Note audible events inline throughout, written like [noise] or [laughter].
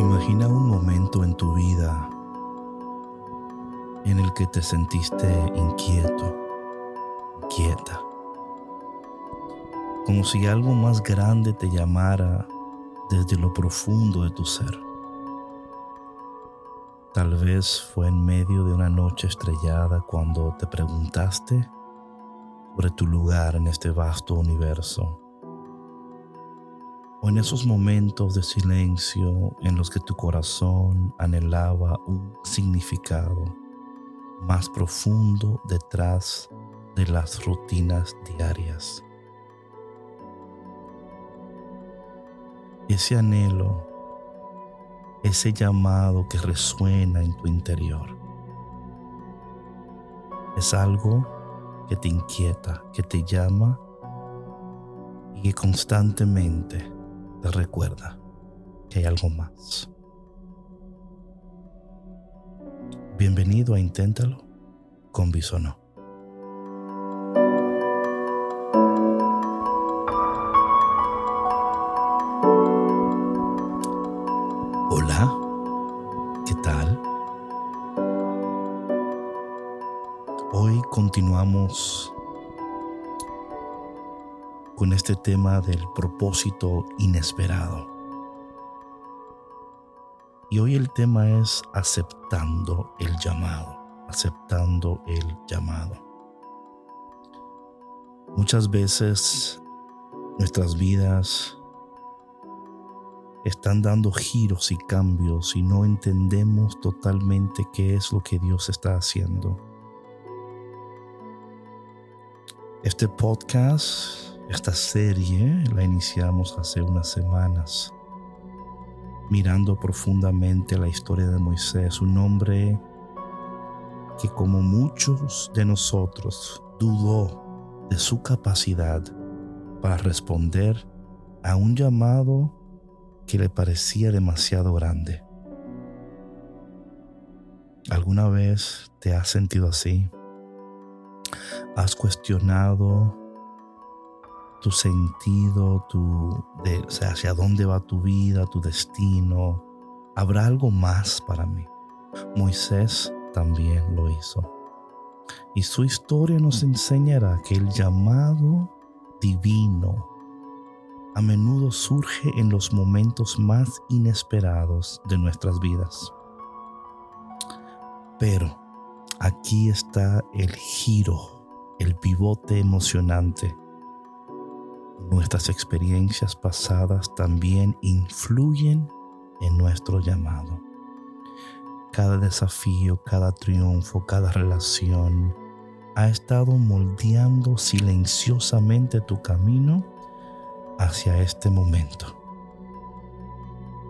Imagina un momento en tu vida en el que te sentiste inquieto, quieta, como si algo más grande te llamara desde lo profundo de tu ser. Tal vez fue en medio de una noche estrellada cuando te preguntaste sobre tu lugar en este vasto universo en esos momentos de silencio en los que tu corazón anhelaba un significado más profundo detrás de las rutinas diarias. Ese anhelo, ese llamado que resuena en tu interior, es algo que te inquieta, que te llama y que constantemente te recuerda que hay algo más. Bienvenido a Inténtalo con Bisono. Este tema del propósito inesperado. Y hoy el tema es aceptando el llamado, aceptando el llamado. Muchas veces nuestras vidas están dando giros y cambios y no entendemos totalmente qué es lo que Dios está haciendo. Este podcast esta serie la iniciamos hace unas semanas, mirando profundamente la historia de Moisés, un hombre que como muchos de nosotros dudó de su capacidad para responder a un llamado que le parecía demasiado grande. ¿Alguna vez te has sentido así? ¿Has cuestionado tu sentido, tu, de, o sea, hacia dónde va tu vida, tu destino. Habrá algo más para mí. Moisés también lo hizo. Y su historia nos enseñará que el llamado divino a menudo surge en los momentos más inesperados de nuestras vidas. Pero aquí está el giro, el pivote emocionante Nuestras experiencias pasadas también influyen en nuestro llamado. Cada desafío, cada triunfo, cada relación ha estado moldeando silenciosamente tu camino hacia este momento.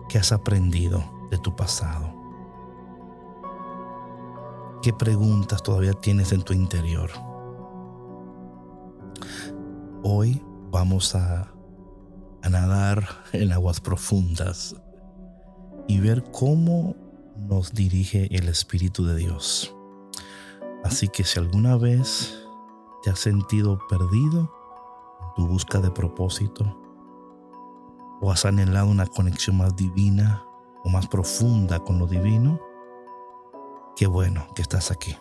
¿Qué has aprendido de tu pasado? ¿Qué preguntas todavía tienes en tu interior? Hoy vamos a, nadar en aguas profundas y ver cómo nos dirige el Espíritu de Dios. Así que si alguna vez te has sentido perdido en tu busca de propósito, o has anhelado una conexión más divina o más profunda con lo divino, qué bueno que estás aquí.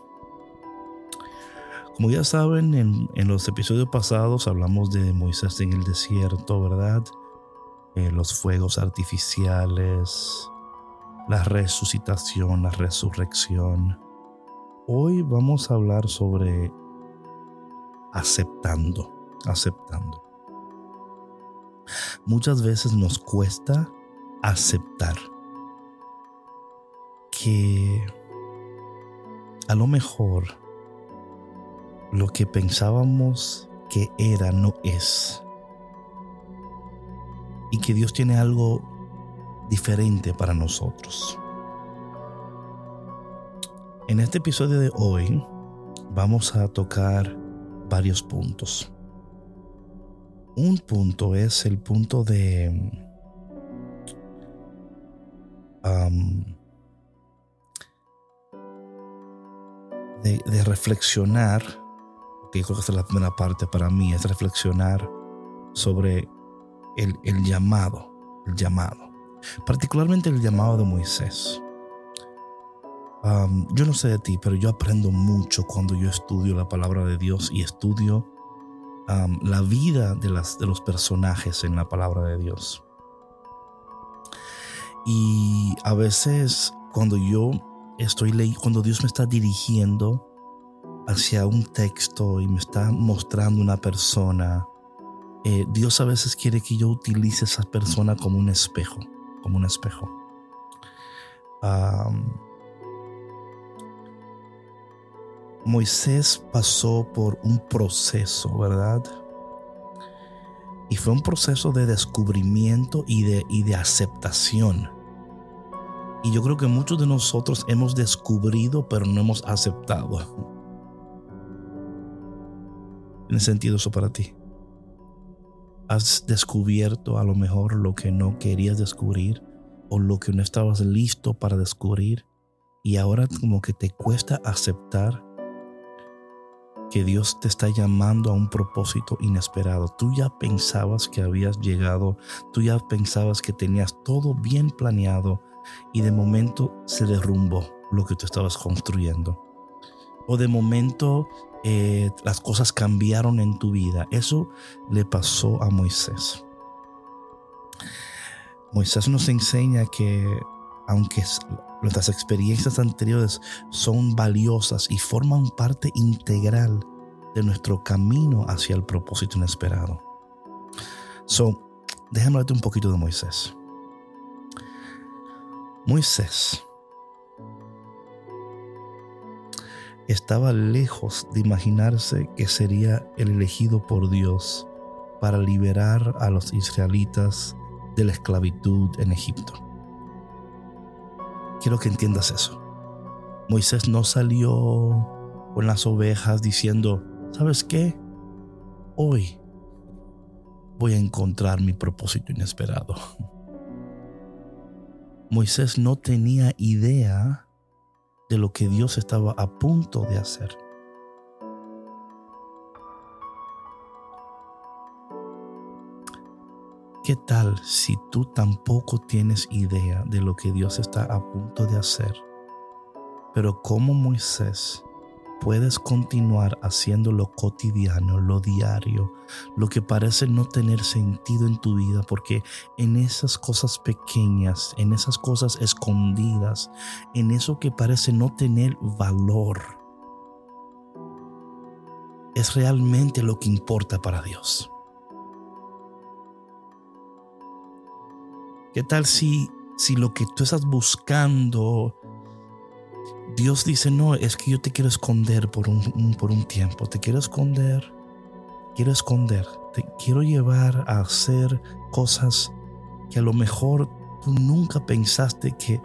Como ya saben, en, los episodios pasados hablamos de Moisés en el desierto, ¿verdad? Eh, los fuegos artificiales, la resucitación, la resurrección. Hoy vamos a hablar sobre aceptando, aceptando. Muchas veces nos cuesta aceptar que a lo mejor lo que pensábamos que era no es. Y que Dios tiene algo diferente para nosotros. En este episodio de hoy vamos a tocar varios puntos. Un punto es el punto de de reflexionar que creo que esta es la primera parte para mí, es reflexionar sobre el, llamado, el llamado. particularmente el llamado de Moisés. yo no sé de ti, pero yo aprendo mucho cuando yo estudio la palabra de Dios y estudio la vida de, las, de los personajes en la palabra de Dios. Y a veces cuando yo estoy leyendo, cuando Dios me está dirigiendo hacia un texto y me está mostrando una persona, eh, Dios a veces quiere que yo utilice esa persona como un espejo, como un espejo. Moisés pasó por un proceso, ¿verdad? Y fue un proceso de descubrimiento y de, y de aceptación. Y yo creo que muchos de nosotros hemos descubrido, pero no hemos aceptado. ¿Tiene sentido eso para ti? ¿Has descubierto a lo mejor lo que no querías descubrir o lo que no estabas listo para descubrir? Y ahora como que te cuesta aceptar que Dios te está llamando a un propósito inesperado. Tú ya pensabas que habías llegado, tú ya pensabas que tenías todo bien planeado y de momento se derrumbó lo que tú estabas construyendo. O de momento eh, las cosas cambiaron en tu vida. Eso le pasó a Moisés. Moisés nos enseña que aunque Nuestras experiencias anteriores son valiosas y forman parte integral de nuestro camino hacia el propósito inesperado. So, déjame hablarte un poquito de Moisés. Moisés estaba lejos de imaginarse que sería el elegido por Dios para liberar a los israelitas de la esclavitud en Egipto. Quiero que entiendas eso. Moisés no salió con las ovejas diciendo, ¿sabes qué? Hoy voy a encontrar mi propósito inesperado. Moisés no tenía idea de lo que Dios estaba a punto de hacer. ¿Qué tal si tú tampoco tienes idea de lo que Dios está a punto de hacer? Pero como Moisés, puedes continuar haciendo lo cotidiano, lo diario, lo que parece no tener sentido en tu vida, porque en esas cosas pequeñas, en esas cosas escondidas, en eso que parece no tener valor, es realmente lo que importa para Dios. ¿Qué tal si, si lo que tú estás buscando, Dios dice, no, es que yo te quiero esconder por un, por un tiempo, te quiero esconder, quiero esconder, te quiero llevar a hacer cosas que a lo mejor tú nunca pensaste que,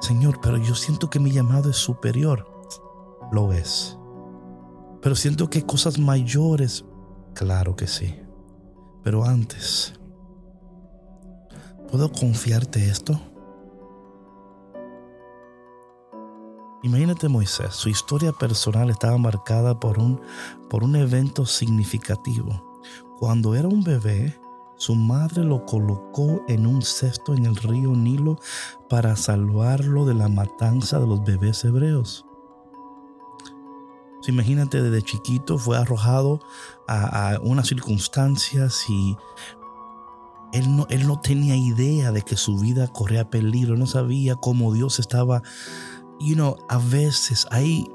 Señor, pero yo siento que mi llamado es superior. Lo es. Pero siento que cosas mayores, claro que sí. Pero antes, ¿Puedo confiarte esto? Imagínate Moisés, su historia personal estaba marcada por un, por un evento significativo. Cuando era un bebé, su madre lo colocó en un cesto en el río Nilo para salvarlo de la matanza de los bebés hebreos. imagínate, desde chiquito fue arrojado a, a unas circunstancias y él no, él no tenía idea de que su vida corría peligro, no sabía cómo Dios estaba, you know, a veces hay...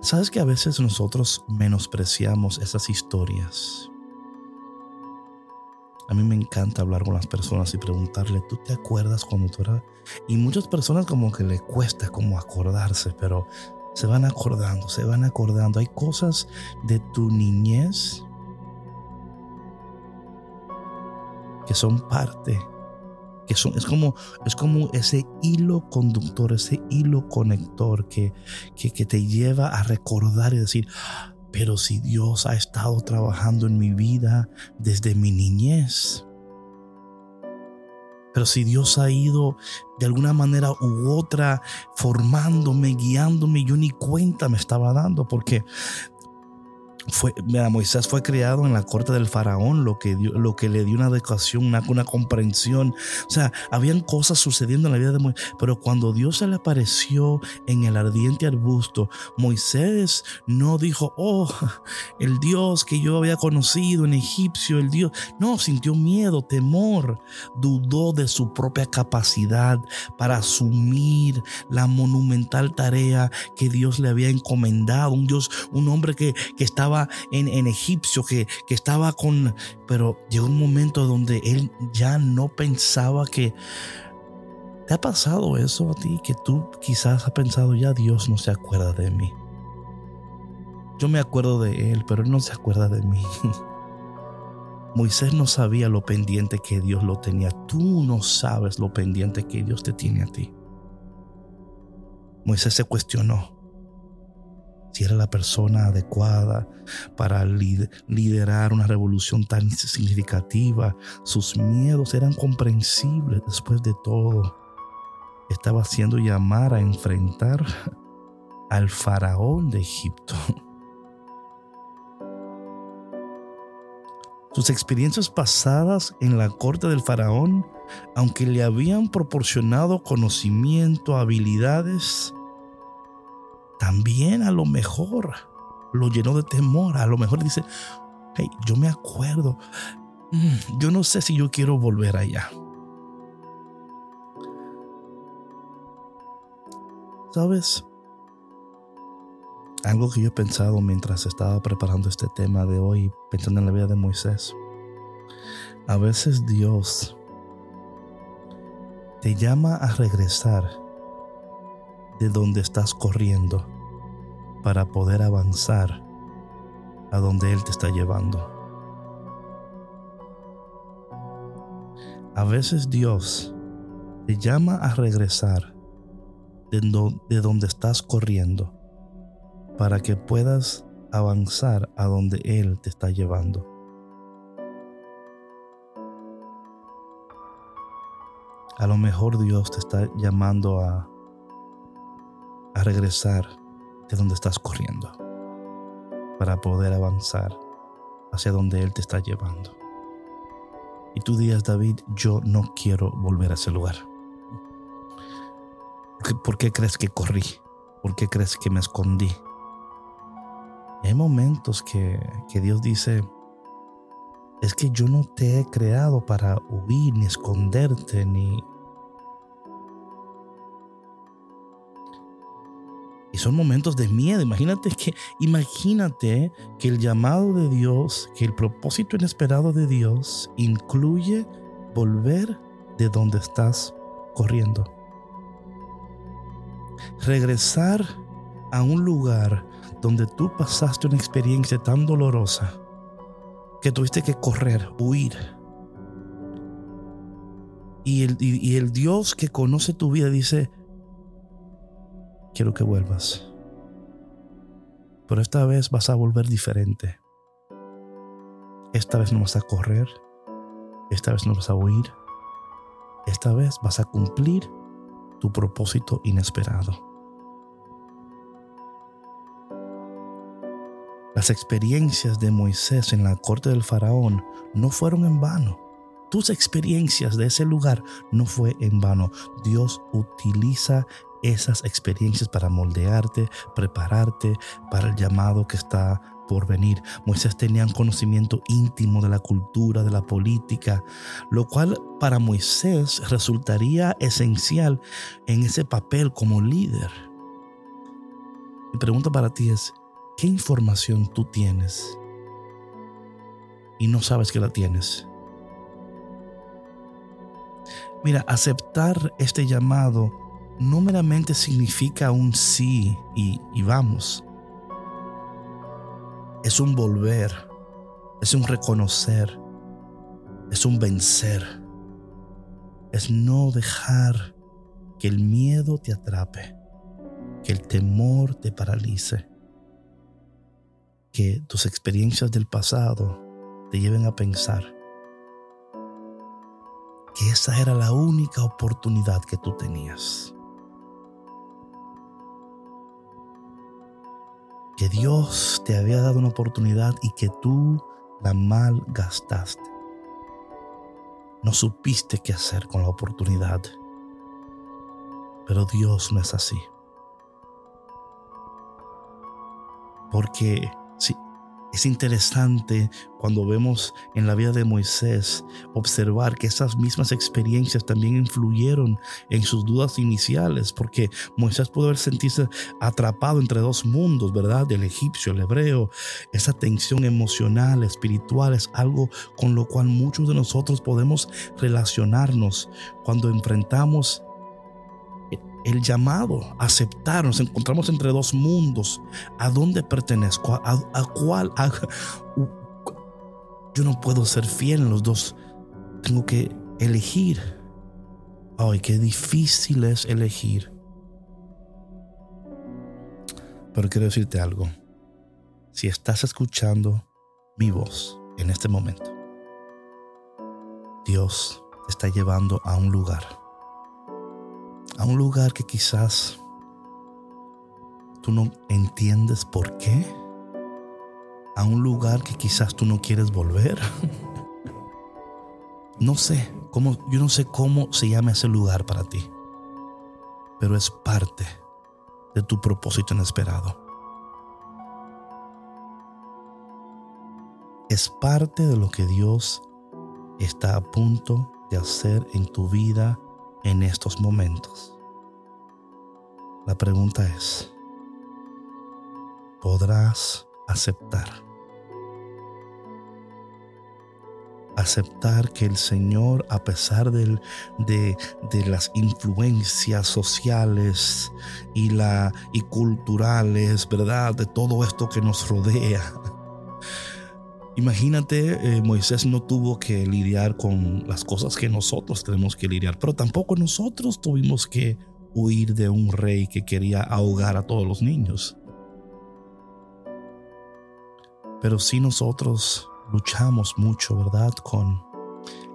¿Sabes que a veces nosotros menospreciamos esas historias? A mí me encanta hablar con las personas y preguntarle, ¿tú te acuerdas cuando tú eras? Y muchas personas como que le cuesta como acordarse, pero se van acordando, se van acordando. Hay cosas de tu niñez que son parte, es como, es como ese hilo conductor, ese hilo conector que, que, que te lleva a recordar y decir, pero si Dios ha estado trabajando en mi vida desde mi niñez, pero si Dios ha ido de alguna manera u otra formándome, guiándome, yo ni cuenta me estaba dando, porque fue, Moisés fue criado en la corte del faraón, lo que, lo que le dio una educación, una, una, comprensión. O sea, habían cosas sucediendo en la vida de Moisés. Pero cuando Dios se le apareció en el ardiente arbusto, Moisés no dijo, oh, el Dios que yo había conocido en egipcio, el Dios. No, sintió miedo, temor, dudó de su propia capacidad para asumir la monumental tarea que Dios le había encomendado. Un Dios, un hombre que, que estaba en, egipcio, que, que estaba con... Pero llegó un momento donde él ya no pensaba que... ¿Te ha pasado eso a ti? Que tú quizás has pensado, ya Dios no se acuerda de mí. Yo me acuerdo de él, pero él no se acuerda de mí. [laughs] Moisés no sabía lo pendiente que Dios lo tenía. Tú no sabes lo pendiente que Dios te tiene a ti. Moisés se cuestionó si era la persona adecuada para liderar una revolución tan significativa. Sus miedos eran comprensibles después de todo. Estaba haciendo llamar a enfrentar al faraón de Egipto. [laughs] Sus experiencias pasadas en la corte del faraón, aunque le habían proporcionado conocimiento, habilidades, también a lo mejor lo llenó de temor. A lo mejor dice, hey, yo me acuerdo, yo no sé si yo quiero volver allá. ¿Sabes? Algo que yo he pensado mientras estaba preparando este tema de hoy, pensando en la vida de Moisés. A veces Dios te llama a regresar de donde estás corriendo para poder avanzar a donde Él te está llevando. A veces Dios te llama a regresar de, donde estás corriendo para que puedas avanzar a donde Él te está llevando. A lo mejor Dios te está llamando a a regresar de donde estás corriendo para poder avanzar hacia donde Él te está llevando. Y tú digas, David, yo no quiero volver a ese lugar. ¿Por qué crees que corrí? ¿Por qué crees que me escondí? hay momentos que, que Dios dice, es que yo no te he creado para huir, ni esconderte, ni, Y son momentos de miedo. Imagínate que, imagínate que el llamado de Dios, que el propósito inesperado de Dios incluye volver de donde estás corriendo. Regresar a un lugar donde tú pasaste una experiencia tan dolorosa que tuviste que correr, huir. Y el, y el Dios que conoce tu vida dice, quiero que vuelvas. Pero esta vez vas a volver diferente. Esta vez no vas a correr. Esta vez no vas a huir. Esta vez vas a cumplir tu propósito inesperado. Las experiencias de Moisés en la corte del faraón no fueron en vano. Tus experiencias de ese lugar no fue en vano. Dios utiliza esas experiencias para moldearte, prepararte para el llamado que está por venir. Moisés tenía un conocimiento íntimo de la cultura, de la política, lo cual para Moisés resultaría esencial en ese papel como líder. Mi pregunta para ti es, ¿qué información tú tienes y no sabes que la tienes? Mira, aceptar este llamado no meramente significa un sí y, vamos. Es un volver, es un reconocer, es un vencer. Es no dejar que el miedo te atrape, que el temor te paralice, que tus experiencias del pasado te lleven a pensar que esa era la única oportunidad que tú tenías. Que Dios te había dado una oportunidad y que tú la malgastaste. No supiste qué hacer con la oportunidad. Pero Dios no es así. Porque es interesante cuando vemos en la vida de Moisés observar que esas mismas experiencias también influyeron en sus dudas iniciales, porque Moisés pudo haber sentirse atrapado entre dos mundos, ¿verdad? El egipcio, el hebreo. Esa tensión emocional, espiritual, es algo con lo cual muchos de nosotros podemos relacionarnos cuando enfrentamos el llamado, aceptar, nos encontramos entre dos mundos. ¿A dónde pertenezco? ¿A, cuál? yo no puedo ser fiel en los dos. Tengo que elegir. Ay, qué difícil es elegir. Pero quiero decirte algo. Si estás escuchando mi voz en este momento, Dios te está llevando a un lugar a un lugar que quizás tú no entiendes por qué, a un lugar que quizás tú no quieres volver. [laughs] no sé cómo, yo no sé cómo se llama ese lugar para ti, pero es parte de tu propósito inesperado. Es parte de lo que Dios está a punto de hacer en tu vida en estos momentos. La pregunta es, ¿podrás aceptar? Aceptar que el Señor, a pesar de, de, las influencias sociales y, la, y culturales, ¿verdad? De todo esto que nos rodea, Imagínate, eh, Moisés no tuvo que lidiar con las cosas que nosotros tenemos que lidiar, pero tampoco nosotros tuvimos que huir de un rey que quería ahogar a todos los niños. Pero sí nosotros luchamos mucho, ¿verdad? Con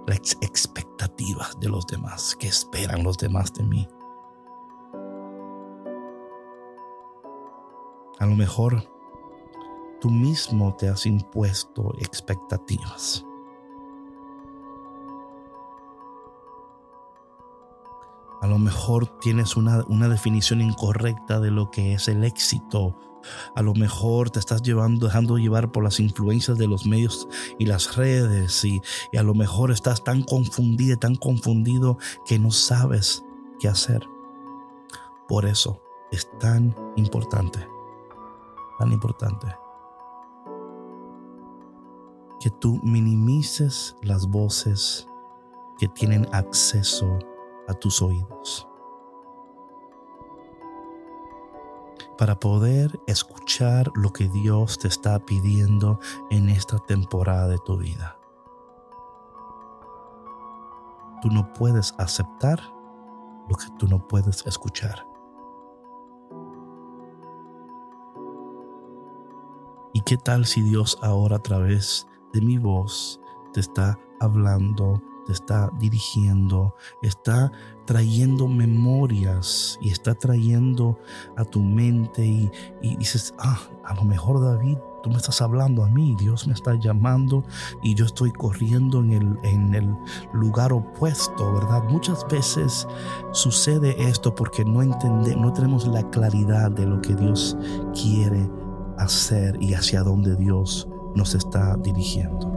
las expectativas de los demás, que esperan los demás de mí. A lo mejor tú mismo te has impuesto expectativas. A lo mejor tienes una, definición incorrecta de lo que es el éxito. A lo mejor te estás llevando, dejando llevar por las influencias de los medios y las redes y, y a lo mejor estás tan confundido, tan confundido que no sabes qué hacer. Por eso es tan importante, tan importante que tú minimices las voces que tienen acceso a tus oídos. Para poder escuchar lo que Dios te está pidiendo en esta temporada de tu vida. Tú no puedes aceptar lo que tú no puedes escuchar. ¿Y qué tal si Dios ahora a través de mi voz te está hablando, te está dirigiendo, está trayendo memorias y está trayendo a tu mente y, dices, ah, a lo mejor David, tú me estás hablando a mí, Dios me está llamando y yo estoy corriendo en el, en el lugar opuesto, ¿verdad? Muchas veces sucede esto porque no entendemos, no tenemos la claridad de lo que Dios quiere hacer y hacia dónde Dios nos está dirigiendo.